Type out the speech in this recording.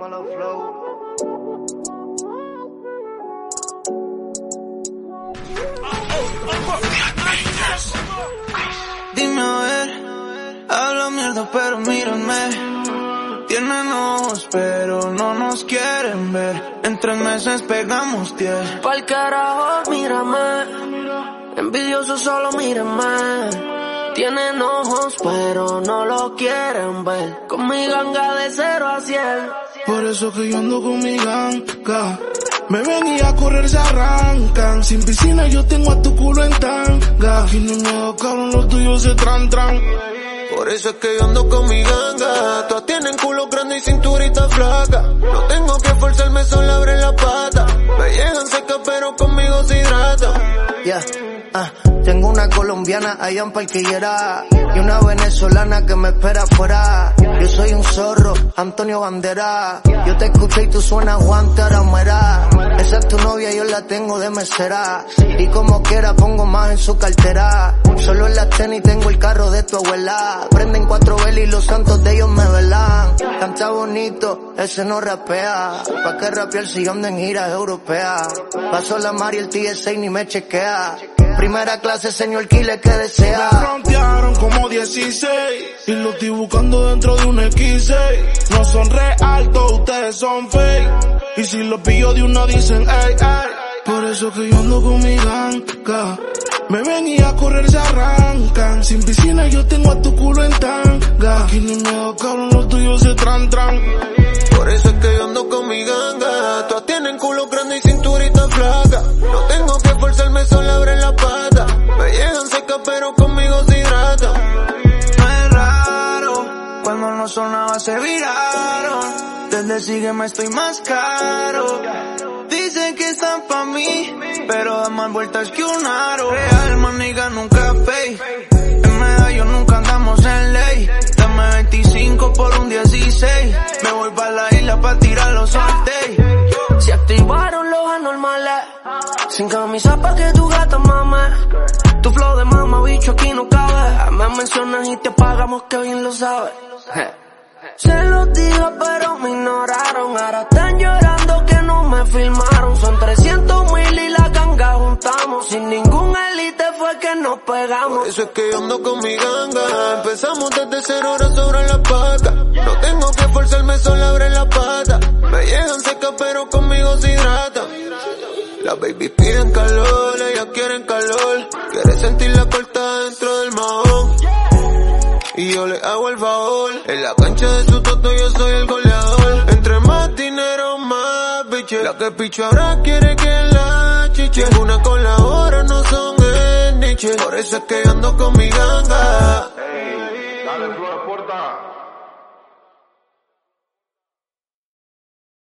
Flow. Dime a ver, habla mierda pero mírame. Tienen ojos pero no nos quieren ver. En tres meses pegamos diez. Pa'l carajo, mírame. Envidioso solo mírame. Tienen ojos pero no lo quieren ver. Con mi ganga de cero a cien. Por eso que yo ando con mi ganga. Me ven y a correr se arrancan. Sin piscina yo tengo a tu culo en tanga. Y no me cabrón, los tuyos se tran tran. Por eso es que yo ando con mi ganga. Todas tienen culo grande y cinturita flaca. No tengo que forzarme, solo abre la pata. Me llegan secas pero conmigo se hidrata. Yeah. Ah, tengo una colombiana allá en Parquillera y una venezolana que me espera afuera. Yo soy un zorro, Antonio Bandera. Yo te escuché y tú suenas Juan Taramera. Esa es tu novia, yo la tengo de mesera. Y como quiera pongo más en su cartera. Solo en las tenis tengo el carro de tu abuela. Prenden cuatro velas y los santos de ellos me velan. Canta bonito, ese no rapea. ¿Pa' qué rapear si yo ando en giras europeas? Paso la Mari, el TSA ni me chequea. Primera clase, señor Kile, que Me desea. frontearon como 16 y lo estoy buscando dentro de un X6. No son real, todos ustedes son fake. Y si los pillo de uno dicen ey, ey. Por eso que yo ando con mi ganga. Me ven y a correr se arrancan. Sin piscina yo tengo a tu culo en tanga. Aquí ni me cabrón, los tuyos se tran tran. Pero conmigo se hidrata. No es raro, cuando no sonaba se viraron. Desde sígueme estoy más caro. Dicen que están pa' mí, pero dan más vueltas que un aro. Real, maniga, nunca fake. En medallo nunca andamos en ley. Dame 25 por un 16. Me voy pa' la isla pa' tirar los. Se activaron los anormales. Sin camisa pa' que tu gata mame. Tu flow de mama, bicho, aquí no cabe. Me mencionas y te apagamos que bien lo sabes. Se los dije pero me ignoraron. Ahora están llorando que no me filmaron. Son 300 mil y la ganga juntamos. Sin ningún elite fue que nos pegamos. Eso es que yo ando con mi ganga. Empezamos desde cero horas sobre la paca. No tengo que forzarme, solo abre la pata. Quiere sentir la corta dentro del mahón. Y yo le hago el favor. En la cancha de su toto yo soy el goleador. Entre más dinero, más biche. La que picho ahora quiere que la chiche. Una con la hora no son el niche. Por eso es que ando con mi ganga.